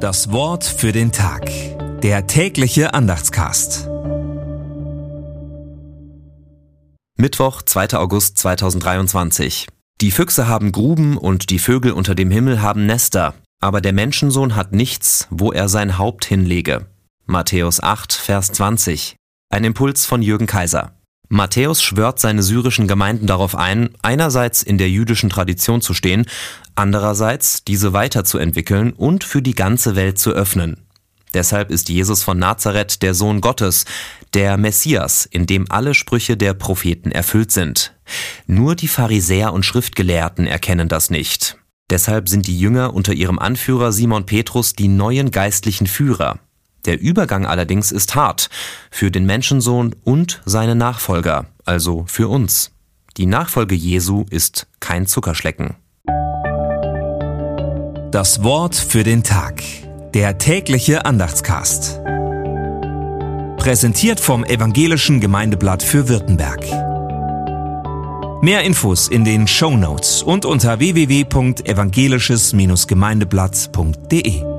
Das Wort für den Tag. Der tägliche Andachtscast. Mittwoch, 2. August 2023. Die Füchse haben Gruben und die Vögel unter dem Himmel haben Nester, aber der Menschensohn hat nichts, wo er sein Haupt hinlege. Matthäus 8, Vers 20. Ein Impuls von Jürgen Kaiser. Matthäus schwört seine syrischen Gemeinden darauf ein, einerseits in der jüdischen Tradition zu stehen, andererseits diese weiterzuentwickeln und für die ganze Welt zu öffnen. Deshalb ist Jesus von Nazareth der Sohn Gottes, der Messias, in dem alle Sprüche der Propheten erfüllt sind. Nur die Pharisäer und Schriftgelehrten erkennen das nicht. Deshalb sind die Jünger unter ihrem Anführer Simon Petrus die neuen geistlichen Führer. Der Übergang allerdings ist hart für den Menschensohn und seine Nachfolger, also für uns. Die Nachfolge Jesu ist kein Zuckerschlecken. Das Wort für den Tag. Der tägliche Andachtscast. Präsentiert vom Evangelischen Gemeindeblatt für Württemberg. Mehr Infos in den Show Notes und unter www.evangelisches-gemeindeblatt.de.